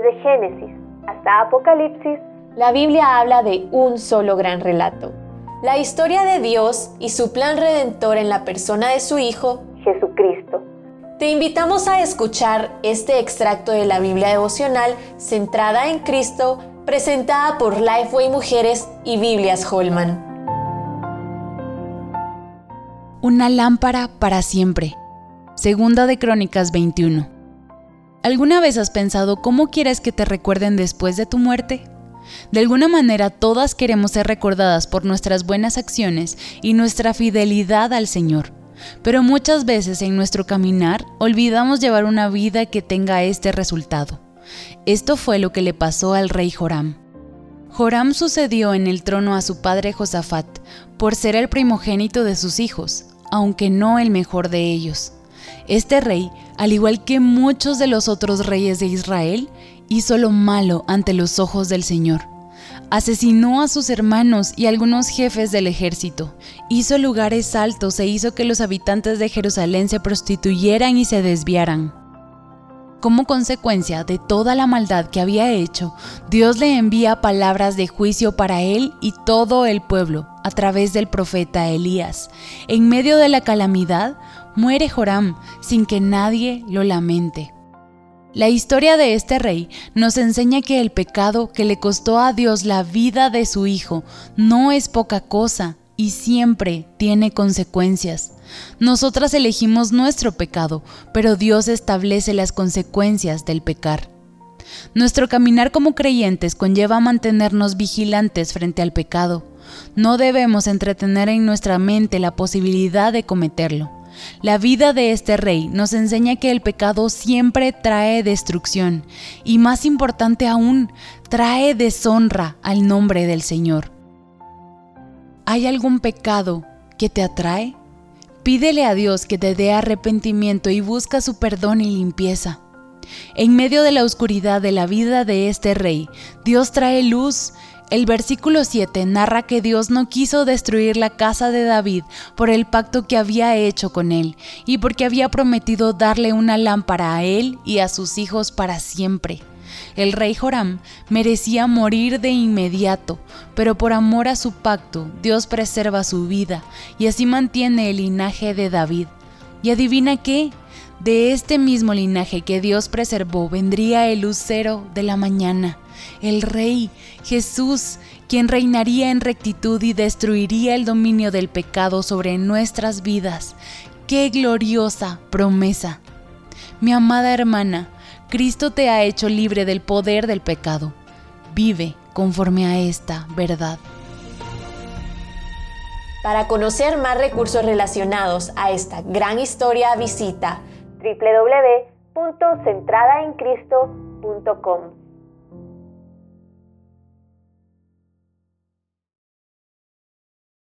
Desde Génesis hasta Apocalipsis, la Biblia habla de un solo gran relato. La historia de Dios y su plan redentor en la persona de su Hijo, Jesucristo. Te invitamos a escuchar este extracto de la Biblia devocional centrada en Cristo, presentada por Lifeway Mujeres y Biblias Holman. Una lámpara para siempre. Segunda de Crónicas 21. ¿Alguna vez has pensado cómo quieres que te recuerden después de tu muerte? De alguna manera todas queremos ser recordadas por nuestras buenas acciones y nuestra fidelidad al Señor. Pero muchas veces en nuestro caminar olvidamos llevar una vida que tenga este resultado. Esto fue lo que le pasó al rey Joram. Joram sucedió en el trono a su padre Josafat por ser el primogénito de sus hijos, aunque no el mejor de ellos. Este rey, al igual que muchos de los otros reyes de Israel, hizo lo malo ante los ojos del Señor asesinó a sus hermanos y algunos jefes del ejército, hizo lugares altos e hizo que los habitantes de Jerusalén se prostituyeran y se desviaran. Como consecuencia de toda la maldad que había hecho, Dios le envía palabras de juicio para él y todo el pueblo a través del profeta Elías. En medio de la calamidad, muere Joram sin que nadie lo lamente. La historia de este rey nos enseña que el pecado que le costó a Dios la vida de su hijo no es poca cosa y siempre tiene consecuencias. Nosotras elegimos nuestro pecado, pero Dios establece las consecuencias del pecar. Nuestro caminar como creyentes conlleva mantenernos vigilantes frente al pecado. No debemos entretener en nuestra mente la posibilidad de cometerlo. La vida de este rey nos enseña que el pecado siempre trae destrucción y más importante aún, trae deshonra al nombre del Señor. ¿Hay algún pecado que te atrae? Pídele a Dios que te dé arrepentimiento y busca su perdón y limpieza. En medio de la oscuridad de la vida de este rey, Dios trae luz el versículo 7 narra que Dios no quiso destruir la casa de David por el pacto que había hecho con él y porque había prometido darle una lámpara a él y a sus hijos para siempre. El rey Joram merecía morir de inmediato, pero por amor a su pacto Dios preserva su vida y así mantiene el linaje de David. ¿Y adivina qué? De este mismo linaje que Dios preservó vendría el lucero de la mañana el Rey, Jesús, quien reinaría en rectitud y destruiría el dominio del pecado sobre nuestras vidas. ¡Qué gloriosa promesa! Mi amada hermana, Cristo te ha hecho libre del poder del pecado. Vive conforme a esta verdad. Para conocer más recursos relacionados a esta gran historia, visita www.centradaencristo.com.